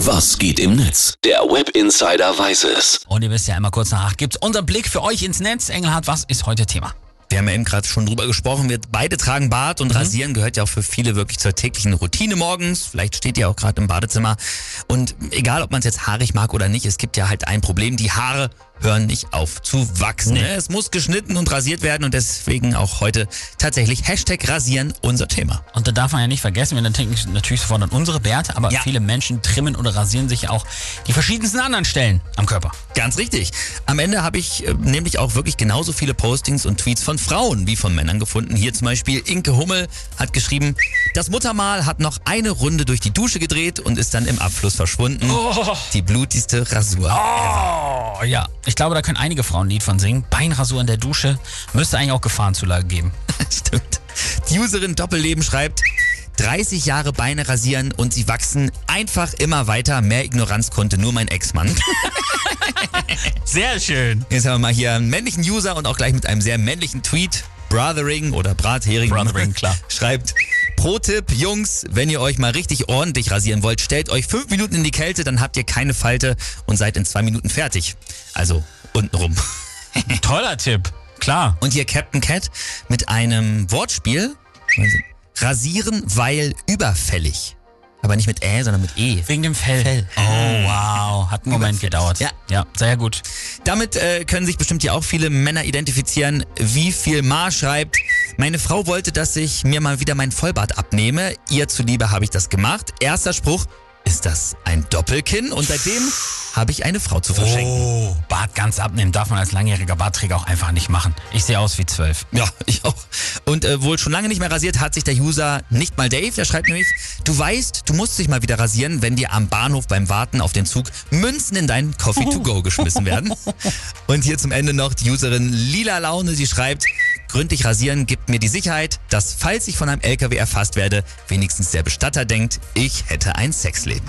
Was geht im Netz? Der Web Insider weiß es. Und ihr wisst ja immer kurz nach acht gibt's unser Blick für euch ins Netz. Engelhardt, was ist heute Thema? Wir haben ja eben gerade schon drüber gesprochen, wir beide tragen Bart und rasieren gehört ja auch für viele wirklich zur täglichen Routine morgens. Vielleicht steht ihr auch gerade im Badezimmer. Und egal, ob man es jetzt haarig mag oder nicht, es gibt ja halt ein Problem. Die Haare hören nicht auf zu wachsen. Nee. ne? Es muss geschnitten und rasiert werden und deswegen auch heute tatsächlich Hashtag rasieren unser Thema. Und da darf man ja nicht vergessen, wir denken natürlich sofort an unsere Bärte, aber Ja. viele Menschen trimmen oder rasieren sich auch die verschiedensten anderen Stellen am Körper. Ganz richtig. Am Ende habe ich äh, nämlich auch wirklich genauso viele Postings und Tweets von Frauen wie von Männern gefunden. Hier zum Beispiel Inke Hummel hat geschrieben, das Muttermal hat noch eine Runde durch die Dusche gedreht und ist dann im Abfluss verschwunden. Die blutigste Rasur. Oh ja, ich glaube, da können einige Frauen ein Lied von singen. Beinrasur in der Dusche müsste eigentlich auch Gefahrenzulage geben. Stimmt. Die Userin Doppelleben schreibt, 30 Jahre Beine rasieren und sie wachsen einfach immer weiter. Mehr Ignoranz konnte nur mein Ex-Mann. Sehr schön. Jetzt haben wir mal hier einen männlichen User und auch gleich mit einem sehr männlichen Tweet. Brothering oder Brathering. Brothering, klar. Schreibt, Pro-Tipp, Jungs, wenn ihr euch mal richtig ordentlich rasieren wollt, stellt euch fünf Minuten in die Kälte, dann habt ihr keine Falte und seid in zwei Minuten fertig. Also untenrum. Toller Tipp. Klar. Und hier Captain Cat mit einem Wortspiel. Rasieren, weil überfällig. Aber nicht mit Ä, sondern mit E. Wegen dem Fell. Oh, wow. Hat einen Moment gedauert. Ja. Ja, sehr gut. Damit äh, können sich bestimmt ja auch viele Männer identifizieren, wie viel Ma schreibt. Meine Frau wollte, dass ich mir mal wieder mein Vollbart abnehme. Ihr zuliebe habe ich das gemacht. Erster Spruch, ist das ein Doppelkinn? Und seitdem habe ich eine Frau zu verschenken. Oh, Bart ganz abnehmen darf man als langjähriger Bartträger auch einfach nicht machen. Ich sehe aus wie zwölf. Ja, ich auch. Und äh, wohl schon lange nicht mehr rasiert hat sich der User nicht mal Dave. Der schreibt nämlich, du weißt, du musst dich mal wieder rasieren, wenn dir am Bahnhof beim Warten auf den Zug Münzen in deinen Coffee to go geschmissen werden. Und hier zum Ende noch die Userin Lila Laune. Sie schreibt, gründlich rasieren gibt mir die Sicherheit, dass falls ich von einem LKW erfasst werde, wenigstens der Bestatter denkt, ich hätte ein Sexleben.